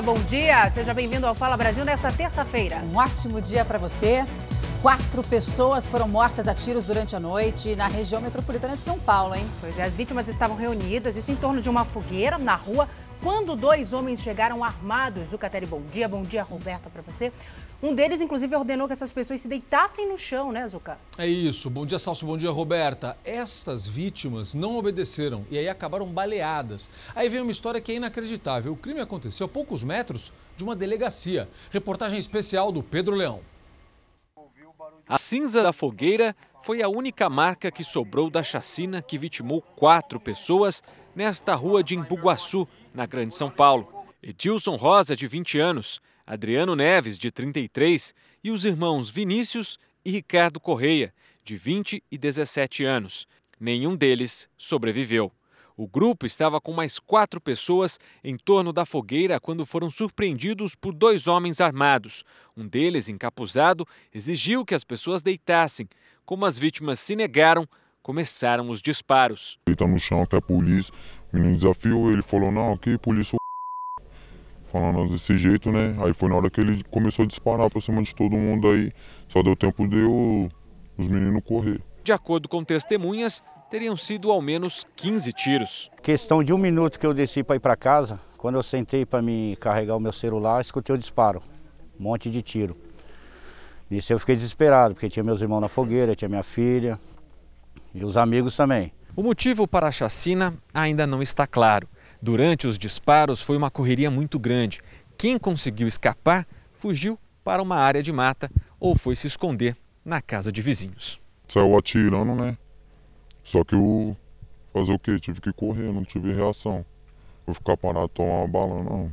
Olá, bom dia. Seja bem-vindo ao Fala Brasil nesta terça-feira. Um ótimo dia para você. Quatro pessoas foram mortas a tiros durante a noite na região metropolitana de São Paulo, hein? Pois é, as vítimas estavam reunidas, isso em torno de uma fogueira na rua, quando dois homens chegaram armados. Zucatelli, bom dia. Bom dia, Roberta, para você. Um deles, inclusive, ordenou que essas pessoas se deitassem no chão, né, Zuca? É isso. Bom dia, Salso. Bom dia, Roberta. Estas vítimas não obedeceram e aí acabaram baleadas. Aí vem uma história que é inacreditável. O crime aconteceu a poucos metros de uma delegacia. Reportagem especial do Pedro Leão. A cinza da fogueira foi a única marca que sobrou da chacina que vitimou quatro pessoas nesta rua de Embuguaçu, na Grande São Paulo. Edilson Rosa, de 20 anos, Adriano Neves, de 33, e os irmãos Vinícius e Ricardo Correia, de 20 e 17 anos. Nenhum deles sobreviveu. O grupo estava com mais quatro pessoas em torno da fogueira quando foram surpreendidos por dois homens armados. Um deles, encapuzado, exigiu que as pessoas deitassem. Como as vítimas se negaram, começaram os disparos. Deita no chão que é a polícia. O menino desafiou ele, falou: Não, aqui, polícia. Falando desse jeito, né? Aí foi na hora que ele começou a disparar pra cima de todo mundo aí. Só deu tempo de eu, os meninos correr. De acordo com testemunhas, teriam sido ao menos 15 tiros. Questão de um minuto que eu desci para ir para casa, quando eu sentei para me carregar o meu celular, escutei o disparo, um monte de tiro. Nisso eu fiquei desesperado, porque tinha meus irmãos na fogueira, tinha minha filha e os amigos também. O motivo para a chacina ainda não está claro. Durante os disparos foi uma correria muito grande. Quem conseguiu escapar fugiu para uma área de mata ou foi se esconder na casa de vizinhos. Saiu atirando, né? Só que eu fazer o quê? Tive que correr, não tive reação. Vou ficar parado tomar uma bala, não.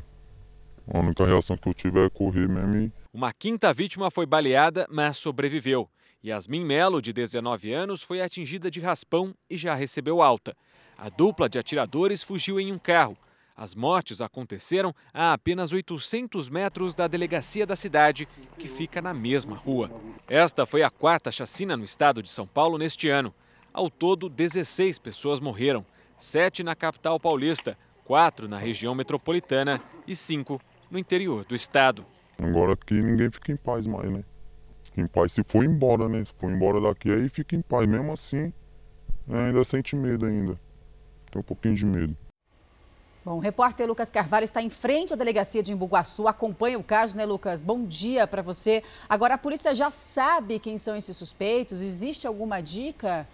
A única reação que eu tive é correr mesmo e... Uma quinta vítima foi baleada, mas sobreviveu. Yasmin Melo, de 19 anos, foi atingida de raspão e já recebeu alta. A dupla de atiradores fugiu em um carro. As mortes aconteceram a apenas 800 metros da delegacia da cidade, que fica na mesma rua. Esta foi a quarta chacina no estado de São Paulo neste ano. Ao todo, 16 pessoas morreram, sete na capital paulista, quatro na região metropolitana e cinco no interior do estado. Agora aqui ninguém fica em paz mais, né? Fica em paz se for embora, né? Se for embora daqui, aí fica em paz. Mesmo assim, né? ainda sente medo ainda. Um pouquinho de medo. Bom, o repórter Lucas Carvalho está em frente à delegacia de Embuguaçu, acompanha o caso, né, Lucas? Bom dia para você. Agora, a polícia já sabe quem são esses suspeitos? Existe alguma dica?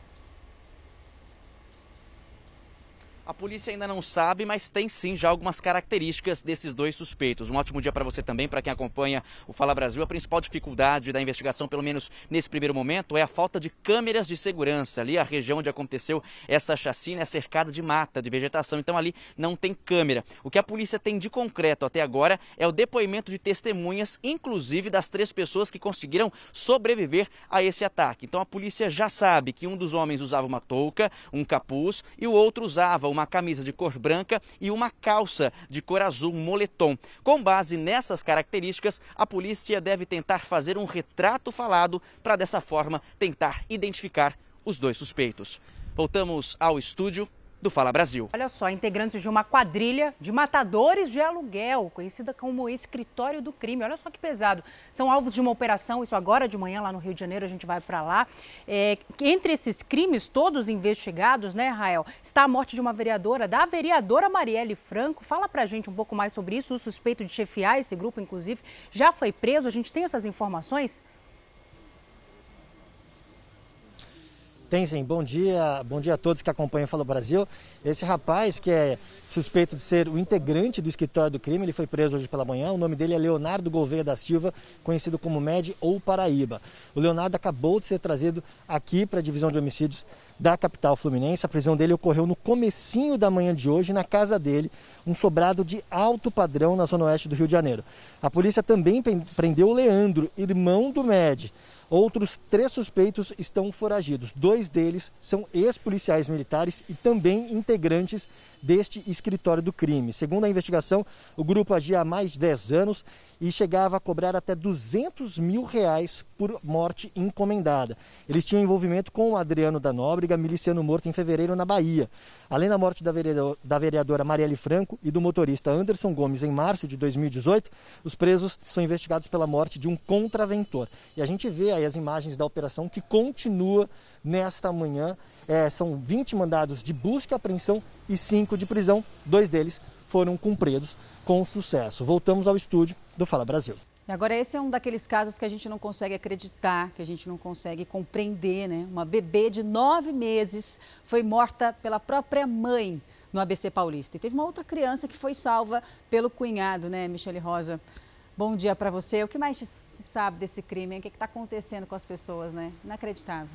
A polícia ainda não sabe, mas tem sim já algumas características desses dois suspeitos. Um ótimo dia para você também, para quem acompanha o Fala Brasil. A principal dificuldade da investigação, pelo menos nesse primeiro momento, é a falta de câmeras de segurança. Ali, a região onde aconteceu essa chacina é cercada de mata, de vegetação, então ali não tem câmera. O que a polícia tem de concreto até agora é o depoimento de testemunhas, inclusive das três pessoas que conseguiram sobreviver a esse ataque. Então a polícia já sabe que um dos homens usava uma touca, um capuz, e o outro usava uma camisa de cor branca e uma calça de cor azul, moletom. Com base nessas características, a polícia deve tentar fazer um retrato falado para dessa forma tentar identificar os dois suspeitos. Voltamos ao estúdio do Fala Brasil. Olha só, integrantes de uma quadrilha de matadores de aluguel, conhecida como escritório do crime. Olha só que pesado. São alvos de uma operação, isso agora de manhã lá no Rio de Janeiro, a gente vai para lá. É, entre esses crimes todos investigados, né, Rael, está a morte de uma vereadora, da vereadora Marielle Franco. Fala pra gente um pouco mais sobre isso. O suspeito de chefiar esse grupo, inclusive, já foi preso. A gente tem essas informações? Tem sim. Bom dia, bom dia a todos que acompanham o Fala Brasil. Esse rapaz que é suspeito de ser o integrante do escritório do crime, ele foi preso hoje pela manhã. O nome dele é Leonardo Gouveia da Silva, conhecido como Med ou Paraíba. O Leonardo acabou de ser trazido aqui para a divisão de homicídios da capital fluminense. A prisão dele ocorreu no comecinho da manhã de hoje, na casa dele, um sobrado de alto padrão na zona oeste do Rio de Janeiro. A polícia também prendeu o Leandro, irmão do Med. Outros três suspeitos estão foragidos. Dois deles são ex-policiais militares e também integrantes deste escritório do crime. Segundo a investigação, o grupo agia há mais de 10 anos e chegava a cobrar até 200 mil reais por morte encomendada. Eles tinham envolvimento com o Adriano da Nóbrega, miliciano morto em fevereiro na Bahia. Além da morte da, da vereadora Marielle Franco e do motorista Anderson Gomes em março de 2018, os presos são investigados pela morte de um contraventor. E a gente vê aí as imagens da operação que continua nesta manhã. É, são 20 mandados de busca e apreensão e 5 de prisão. Dois deles foram cumpridos com sucesso. Voltamos ao estúdio do Fala Brasil. Agora esse é um daqueles casos que a gente não consegue acreditar, que a gente não consegue compreender, né? Uma bebê de nove meses foi morta pela própria mãe no ABC Paulista. E teve uma outra criança que foi salva pelo cunhado, né, Michele Rosa? Bom dia para você. O que mais se sabe desse crime? O que está acontecendo com as pessoas, né? Inacreditável.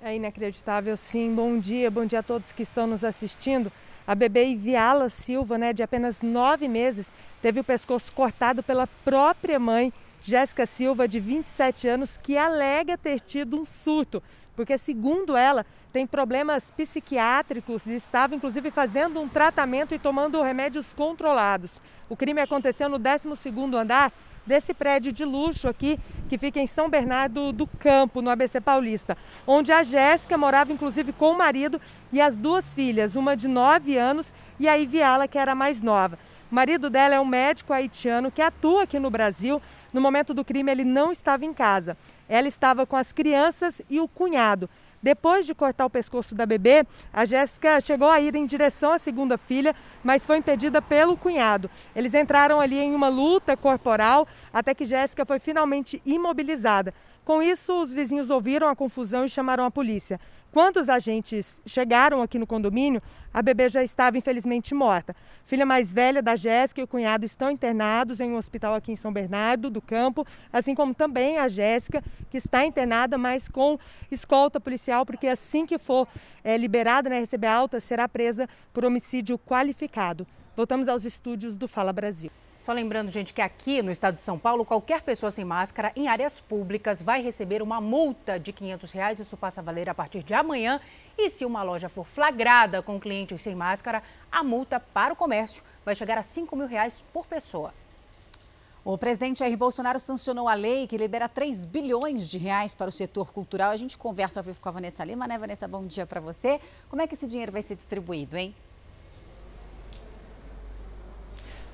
É inacreditável, sim. Bom dia, bom dia a todos que estão nos assistindo. A bebê Iviala Silva, né, de apenas nove meses, teve o pescoço cortado pela própria mãe, Jéssica Silva, de 27 anos, que alega ter tido um surto, porque, segundo ela, tem problemas psiquiátricos e estava, inclusive, fazendo um tratamento e tomando remédios controlados. O crime aconteceu no 12º andar desse prédio de luxo aqui, que fica em São Bernardo do Campo, no ABC Paulista, onde a Jéssica morava inclusive com o marido e as duas filhas, uma de 9 anos e a Iviala, que era mais nova. O marido dela é um médico haitiano que atua aqui no Brasil. No momento do crime, ele não estava em casa. Ela estava com as crianças e o cunhado. Depois de cortar o pescoço da bebê, a Jéssica chegou a ir em direção à segunda filha, mas foi impedida pelo cunhado. Eles entraram ali em uma luta corporal até que Jéssica foi finalmente imobilizada. Com isso, os vizinhos ouviram a confusão e chamaram a polícia. Quando os agentes chegaram aqui no condomínio, a bebê já estava infelizmente morta. Filha mais velha da Jéssica e o cunhado estão internados em um hospital aqui em São Bernardo do Campo, assim como também a Jéssica, que está internada, mas com escolta policial, porque assim que for é, liberada, né, receber alta, será presa por homicídio qualificado. Voltamos aos estúdios do Fala Brasil. Só lembrando, gente, que aqui no estado de São Paulo, qualquer pessoa sem máscara em áreas públicas vai receber uma multa de 500 reais. Isso passa a valer a partir de amanhã. E se uma loja for flagrada com clientes sem máscara, a multa para o comércio vai chegar a 5 mil reais por pessoa. O presidente Jair Bolsonaro sancionou a lei que libera 3 bilhões de reais para o setor cultural. A gente conversa ao vivo com a Vanessa Lima, né, Vanessa? Bom dia para você. Como é que esse dinheiro vai ser distribuído, hein?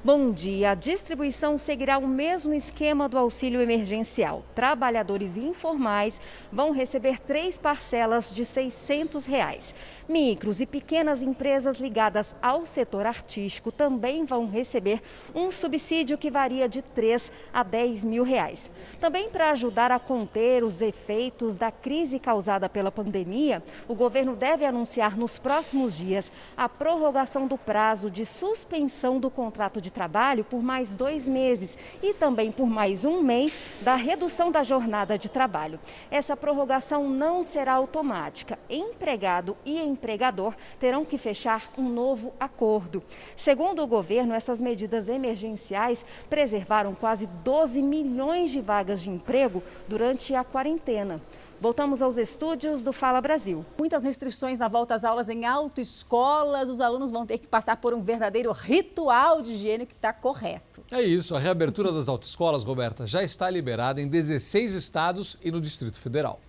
Bom dia. A distribuição seguirá o mesmo esquema do auxílio emergencial. Trabalhadores informais vão receber três parcelas de 600 reais. Micros e pequenas empresas ligadas ao setor artístico também vão receber um subsídio que varia de 3 a 10 mil reais. Também para ajudar a conter os efeitos da crise causada pela pandemia, o governo deve anunciar nos próximos dias a prorrogação do prazo de suspensão do contrato de de trabalho por mais dois meses e também por mais um mês da redução da jornada de trabalho. Essa prorrogação não será automática. Empregado e empregador terão que fechar um novo acordo. Segundo o governo, essas medidas emergenciais preservaram quase 12 milhões de vagas de emprego durante a quarentena. Voltamos aos estúdios do Fala Brasil. Muitas restrições na volta às aulas em autoescolas. Os alunos vão ter que passar por um verdadeiro ritual de higiene que está correto. É isso. A reabertura das autoescolas, Roberta, já está liberada em 16 estados e no Distrito Federal.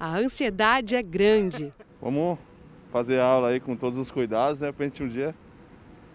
A ansiedade é grande. Vamos fazer aula aí com todos os cuidados, né? Para a gente um dia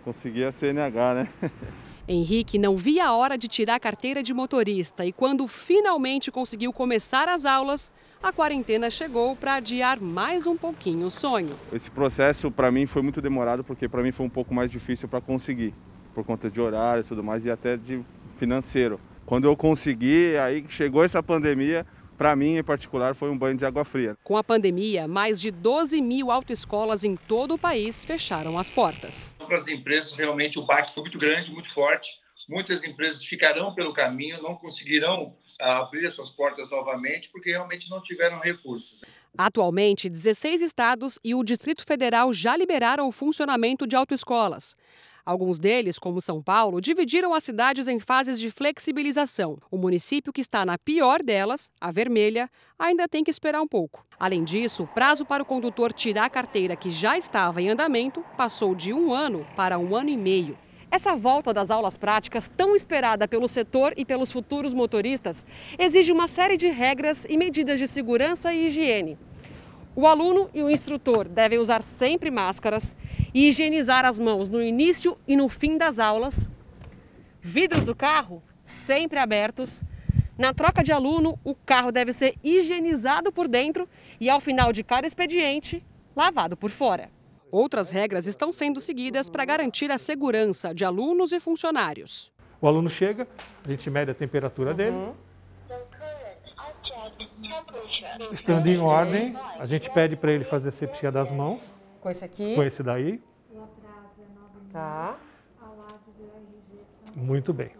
conseguir a CNH, né? Henrique não via a hora de tirar a carteira de motorista e quando finalmente conseguiu começar as aulas, a quarentena chegou para adiar mais um pouquinho o sonho. Esse processo para mim foi muito demorado porque para mim foi um pouco mais difícil para conseguir, por conta de horário e tudo mais e até de financeiro. Quando eu consegui, aí chegou essa pandemia, para mim, em particular, foi um banho de água fria. Com a pandemia, mais de 12 mil autoescolas em todo o país fecharam as portas. Para as empresas, realmente, o baque foi muito grande, muito forte. Muitas empresas ficarão pelo caminho, não conseguirão ah, abrir suas portas novamente, porque realmente não tiveram recursos. Atualmente, 16 estados e o Distrito Federal já liberaram o funcionamento de autoescolas. Alguns deles, como São Paulo, dividiram as cidades em fases de flexibilização. O município que está na pior delas, a vermelha, ainda tem que esperar um pouco. Além disso, o prazo para o condutor tirar a carteira que já estava em andamento passou de um ano para um ano e meio. Essa volta das aulas práticas, tão esperada pelo setor e pelos futuros motoristas, exige uma série de regras e medidas de segurança e higiene. O aluno e o instrutor devem usar sempre máscaras e higienizar as mãos no início e no fim das aulas. Vidros do carro sempre abertos. Na troca de aluno, o carro deve ser higienizado por dentro e, ao final de cada expediente, lavado por fora. Outras regras estão sendo seguidas para garantir a segurança de alunos e funcionários. O aluno chega, a gente mede a temperatura dele. Uhum. Estando em ordem, a gente pede para ele fazer a sepsia das mãos. Com esse aqui? Com esse daí. Tá. Muito bem.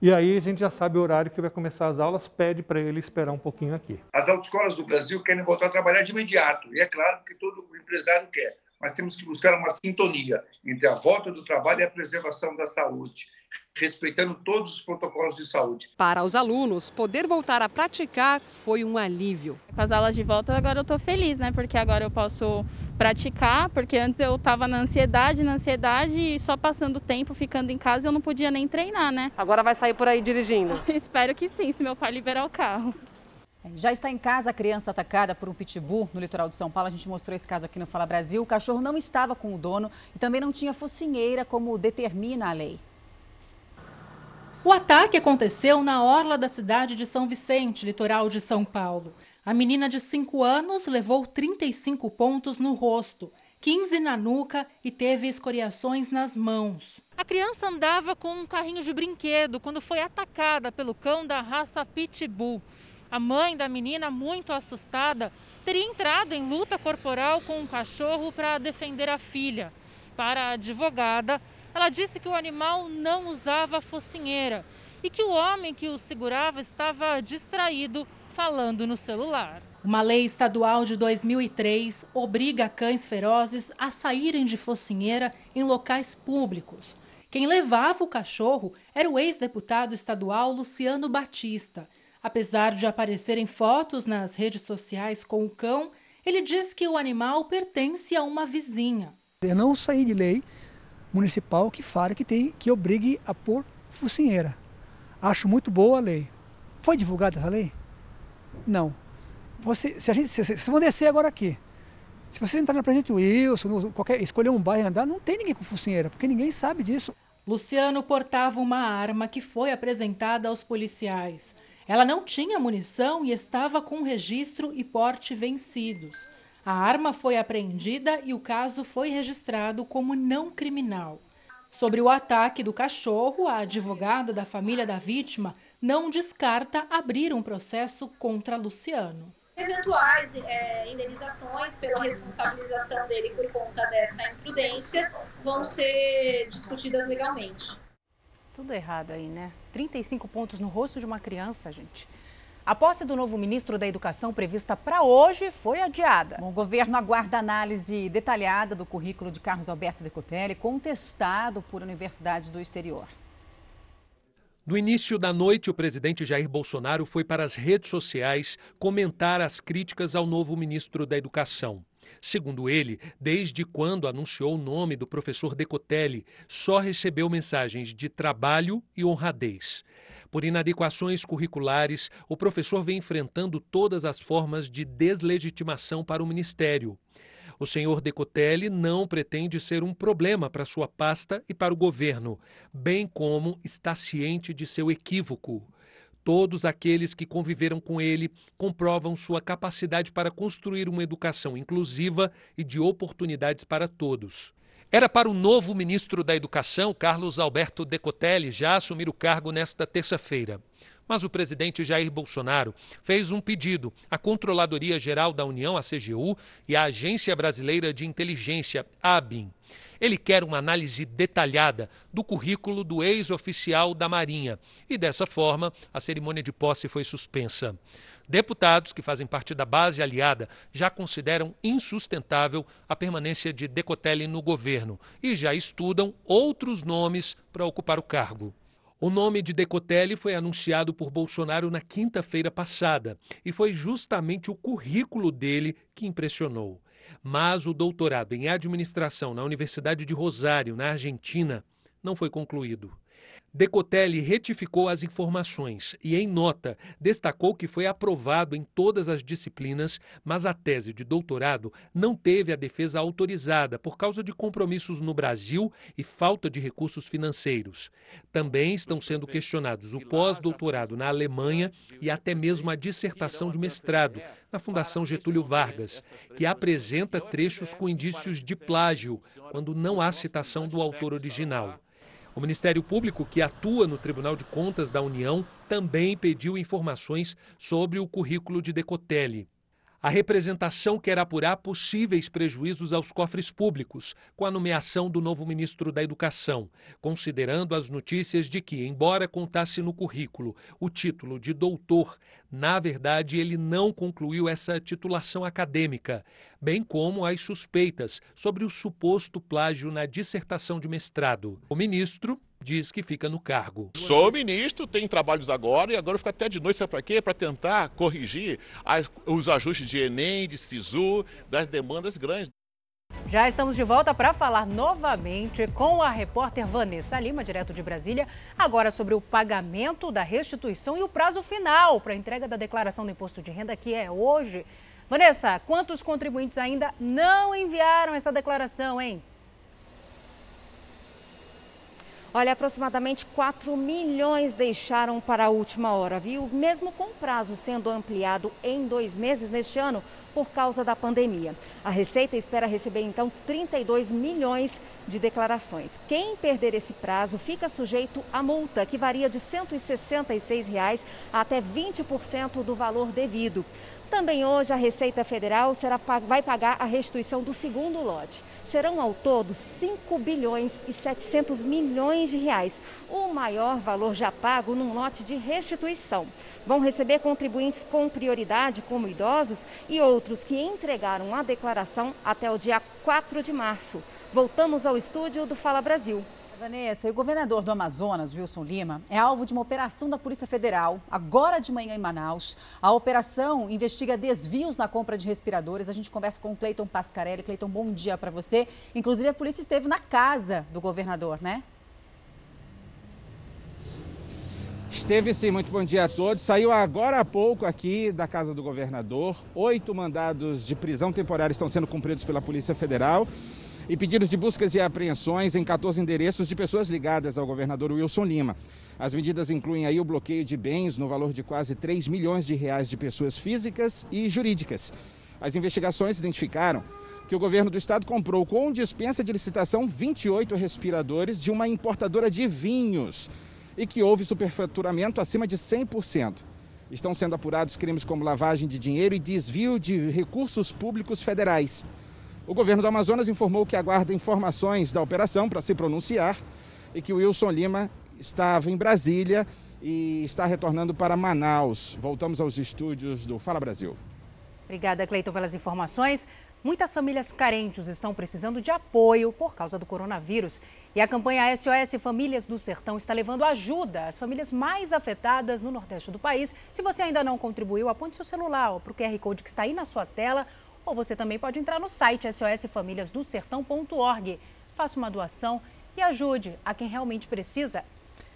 E aí a gente já sabe o horário que vai começar as aulas, pede para ele esperar um pouquinho aqui. As autoescolas do Brasil querem voltar a trabalhar de imediato. E é claro que todo empresário quer mas temos que buscar uma sintonia entre a volta do trabalho e a preservação da saúde, respeitando todos os protocolos de saúde. Para os alunos, poder voltar a praticar foi um alívio. Com as aulas de volta, agora eu estou feliz, né? Porque agora eu posso praticar, porque antes eu estava na ansiedade, na ansiedade e só passando tempo, ficando em casa, eu não podia nem treinar, né? Agora vai sair por aí dirigindo? Espero que sim, se meu pai liberar o carro. Já está em casa a criança atacada por um pitbull no litoral de São Paulo. A gente mostrou esse caso aqui no Fala Brasil. O cachorro não estava com o dono e também não tinha focinheira, como determina a lei. O ataque aconteceu na orla da cidade de São Vicente, litoral de São Paulo. A menina de 5 anos levou 35 pontos no rosto, 15 na nuca e teve escoriações nas mãos. A criança andava com um carrinho de brinquedo quando foi atacada pelo cão da raça Pitbull. A mãe da menina, muito assustada, teria entrado em luta corporal com um cachorro para defender a filha. Para a advogada, ela disse que o animal não usava focinheira e que o homem que o segurava estava distraído falando no celular. Uma lei estadual de 2003 obriga cães ferozes a saírem de focinheira em locais públicos. Quem levava o cachorro era o ex-deputado estadual Luciano Batista. Apesar de aparecerem fotos nas redes sociais com o cão, ele diz que o animal pertence a uma vizinha. Eu não saí de lei municipal que fale que tem que obrigue a pôr focinheira. Acho muito boa a lei. Foi divulgada essa lei? Não. Você, se a gente, se, se, vão descer agora aqui. Se você entrar na Presidente Wilson, no, qualquer, escolher um bairro e andar, não tem ninguém com focinheira, porque ninguém sabe disso. Luciano portava uma arma que foi apresentada aos policiais. Ela não tinha munição e estava com registro e porte vencidos. A arma foi apreendida e o caso foi registrado como não criminal. Sobre o ataque do cachorro, a advogada da família da vítima não descarta abrir um processo contra Luciano. Eventuais é, indenizações pela responsabilização dele por conta dessa imprudência vão ser discutidas legalmente. Tudo errado aí, né? 35 pontos no rosto de uma criança, gente. A posse do novo ministro da Educação prevista para hoje foi adiada. o governo aguarda análise detalhada do currículo de Carlos Alberto Decotelli, contestado por universidades do exterior. No início da noite, o presidente Jair Bolsonaro foi para as redes sociais comentar as críticas ao novo ministro da Educação. Segundo ele, desde quando anunciou o nome do professor Decotelli, só recebeu mensagens de trabalho e honradez. Por inadequações curriculares, o professor vem enfrentando todas as formas de deslegitimação para o ministério. O senhor Decotelli não pretende ser um problema para sua pasta e para o governo, bem como está ciente de seu equívoco. Todos aqueles que conviveram com ele comprovam sua capacidade para construir uma educação inclusiva e de oportunidades para todos. Era para o novo ministro da Educação, Carlos Alberto Decotelli, já assumir o cargo nesta terça-feira. Mas o presidente Jair Bolsonaro fez um pedido à Controladoria Geral da União, a CGU, e à Agência Brasileira de Inteligência, a ABIN. Ele quer uma análise detalhada do currículo do ex-oficial da Marinha e, dessa forma, a cerimônia de posse foi suspensa. Deputados que fazem parte da base aliada já consideram insustentável a permanência de Decotelli no governo e já estudam outros nomes para ocupar o cargo. O nome de Decotelli foi anunciado por Bolsonaro na quinta-feira passada e foi justamente o currículo dele que impressionou. Mas o doutorado em administração na Universidade de Rosário, na Argentina, não foi concluído. Decotelli retificou as informações e, em nota, destacou que foi aprovado em todas as disciplinas, mas a tese de doutorado não teve a defesa autorizada por causa de compromissos no Brasil e falta de recursos financeiros. Também estão sendo questionados o pós-doutorado na Alemanha e até mesmo a dissertação de mestrado na Fundação Getúlio Vargas, que apresenta trechos com indícios de plágio, quando não há citação do autor original. O Ministério Público, que atua no Tribunal de Contas da União, também pediu informações sobre o currículo de Decotelli. A representação quer apurar possíveis prejuízos aos cofres públicos com a nomeação do novo ministro da Educação, considerando as notícias de que, embora contasse no currículo o título de doutor, na verdade ele não concluiu essa titulação acadêmica, bem como as suspeitas sobre o suposto plágio na dissertação de mestrado. O ministro diz que fica no cargo. Sou ministro, tem trabalhos agora e agora fica até de noite, sabe para quê? Para tentar corrigir as, os ajustes de Enem, de SISU, das demandas grandes. Já estamos de volta para falar novamente com a repórter Vanessa Lima, direto de Brasília, agora sobre o pagamento da restituição e o prazo final para a entrega da declaração do imposto de renda, que é hoje. Vanessa, quantos contribuintes ainda não enviaram essa declaração, hein? Olha, aproximadamente 4 milhões deixaram para a última hora, viu? Mesmo com o prazo sendo ampliado em dois meses neste ano por causa da pandemia. A Receita espera receber então 32 milhões de declarações. Quem perder esse prazo fica sujeito a multa, que varia de 166 reais até 20% do valor devido. Também hoje a Receita Federal será, vai pagar a restituição do segundo lote. Serão ao todo 5 bilhões e 700 milhões de reais, o maior valor já pago num lote de restituição. Vão receber contribuintes com prioridade, como idosos e outros que entregaram a declaração até o dia 4 de março. Voltamos ao estúdio do Fala Brasil. Vanessa, e o governador do Amazonas, Wilson Lima, é alvo de uma operação da Polícia Federal, agora de manhã em Manaus. A operação investiga desvios na compra de respiradores. A gente conversa com Cleiton Pascarelli. Cleiton, bom dia para você. Inclusive, a polícia esteve na casa do governador, né? Esteve sim, muito bom dia a todos. Saiu agora há pouco aqui da casa do governador. Oito mandados de prisão temporária estão sendo cumpridos pela Polícia Federal e pedidos de buscas e apreensões em 14 endereços de pessoas ligadas ao governador Wilson Lima. As medidas incluem aí o bloqueio de bens no valor de quase 3 milhões de reais de pessoas físicas e jurídicas. As investigações identificaram que o governo do estado comprou com dispensa de licitação 28 respiradores de uma importadora de vinhos e que houve superfaturamento acima de 100%. Estão sendo apurados crimes como lavagem de dinheiro e desvio de recursos públicos federais. O governo do Amazonas informou que aguarda informações da operação para se pronunciar e que o Wilson Lima estava em Brasília e está retornando para Manaus. Voltamos aos estúdios do Fala Brasil. Obrigada, Cleiton, pelas informações. Muitas famílias carentes estão precisando de apoio por causa do coronavírus. E a campanha SOS Famílias do Sertão está levando ajuda às famílias mais afetadas no Nordeste do país. Se você ainda não contribuiu, aponte seu celular para o QR Code que está aí na sua tela ou você também pode entrar no site sosfamiliasdosertão.org. Faça uma doação e ajude a quem realmente precisa.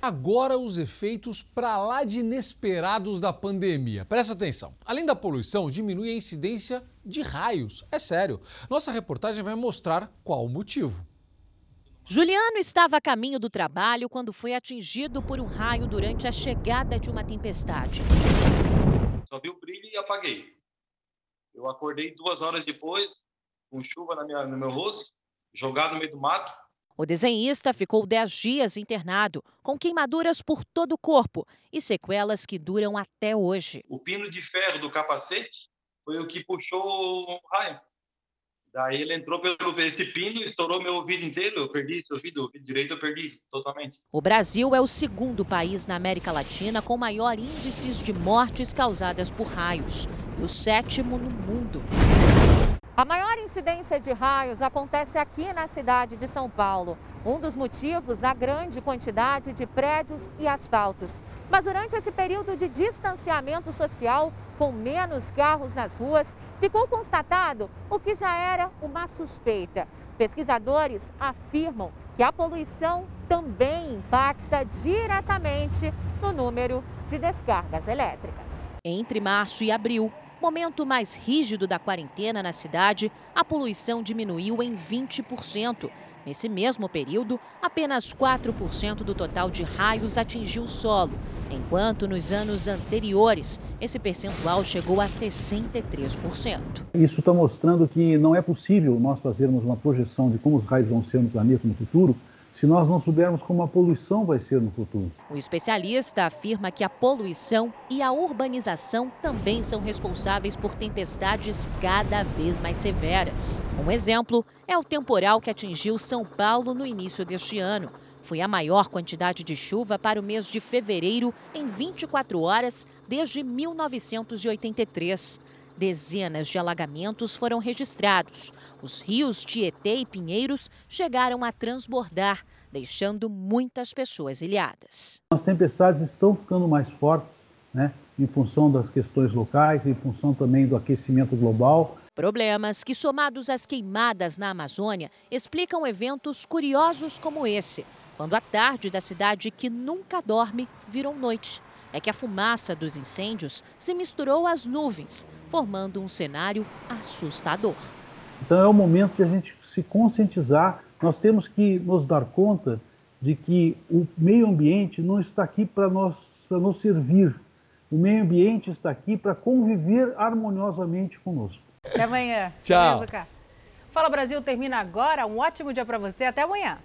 Agora os efeitos para lá de inesperados da pandemia. Presta atenção. Além da poluição, diminui a incidência de raios. É sério. Nossa reportagem vai mostrar qual o motivo. Juliano estava a caminho do trabalho quando foi atingido por um raio durante a chegada de uma tempestade. Só vi o brilho e apaguei. Eu acordei duas horas depois, com chuva na minha, no meu rosto, jogado no meio do mato. O desenhista ficou 10 dias internado, com queimaduras por todo o corpo e sequelas que duram até hoje. O pino de ferro do capacete foi o que puxou o raio. Daí ele entrou pelo esse pino, estourou meu ouvido inteiro, eu perdi esse ouvido, ouvido direito eu perdi totalmente. O Brasil é o segundo país na América Latina com maior índices de mortes causadas por raios e o sétimo no mundo. A maior incidência de raios acontece aqui na cidade de São Paulo. Um dos motivos, a grande quantidade de prédios e asfaltos. Mas durante esse período de distanciamento social, com menos carros nas ruas, ficou constatado o que já era uma suspeita. Pesquisadores afirmam que a poluição também impacta diretamente no número de descargas elétricas. Entre março e abril, momento mais rígido da quarentena na cidade, a poluição diminuiu em 20%. Nesse mesmo período, apenas 4% do total de raios atingiu o solo, enquanto nos anos anteriores esse percentual chegou a 63%. Isso está mostrando que não é possível nós fazermos uma projeção de como os raios vão ser no planeta no futuro se nós não soubermos como a poluição vai ser no futuro. O especialista afirma que a poluição e a urbanização também são responsáveis por tempestades cada vez mais severas. Um exemplo é o temporal que atingiu São Paulo no início deste ano. Foi a maior quantidade de chuva para o mês de fevereiro em 24 horas desde 1983. Dezenas de alagamentos foram registrados. Os rios Tietê e Pinheiros chegaram a transbordar, deixando muitas pessoas ilhadas. As tempestades estão ficando mais fortes, né, em função das questões locais, em função também do aquecimento global. Problemas que, somados às queimadas na Amazônia, explicam eventos curiosos como esse, quando a tarde da cidade que nunca dorme virou noite é que a fumaça dos incêndios se misturou às nuvens, formando um cenário assustador. Então é o momento de a gente se conscientizar. Nós temos que nos dar conta de que o meio ambiente não está aqui para nós para nos servir. O meio ambiente está aqui para conviver harmoniosamente conosco. Até amanhã. Tchau. Fala Brasil termina agora. Um ótimo dia para você. Até amanhã.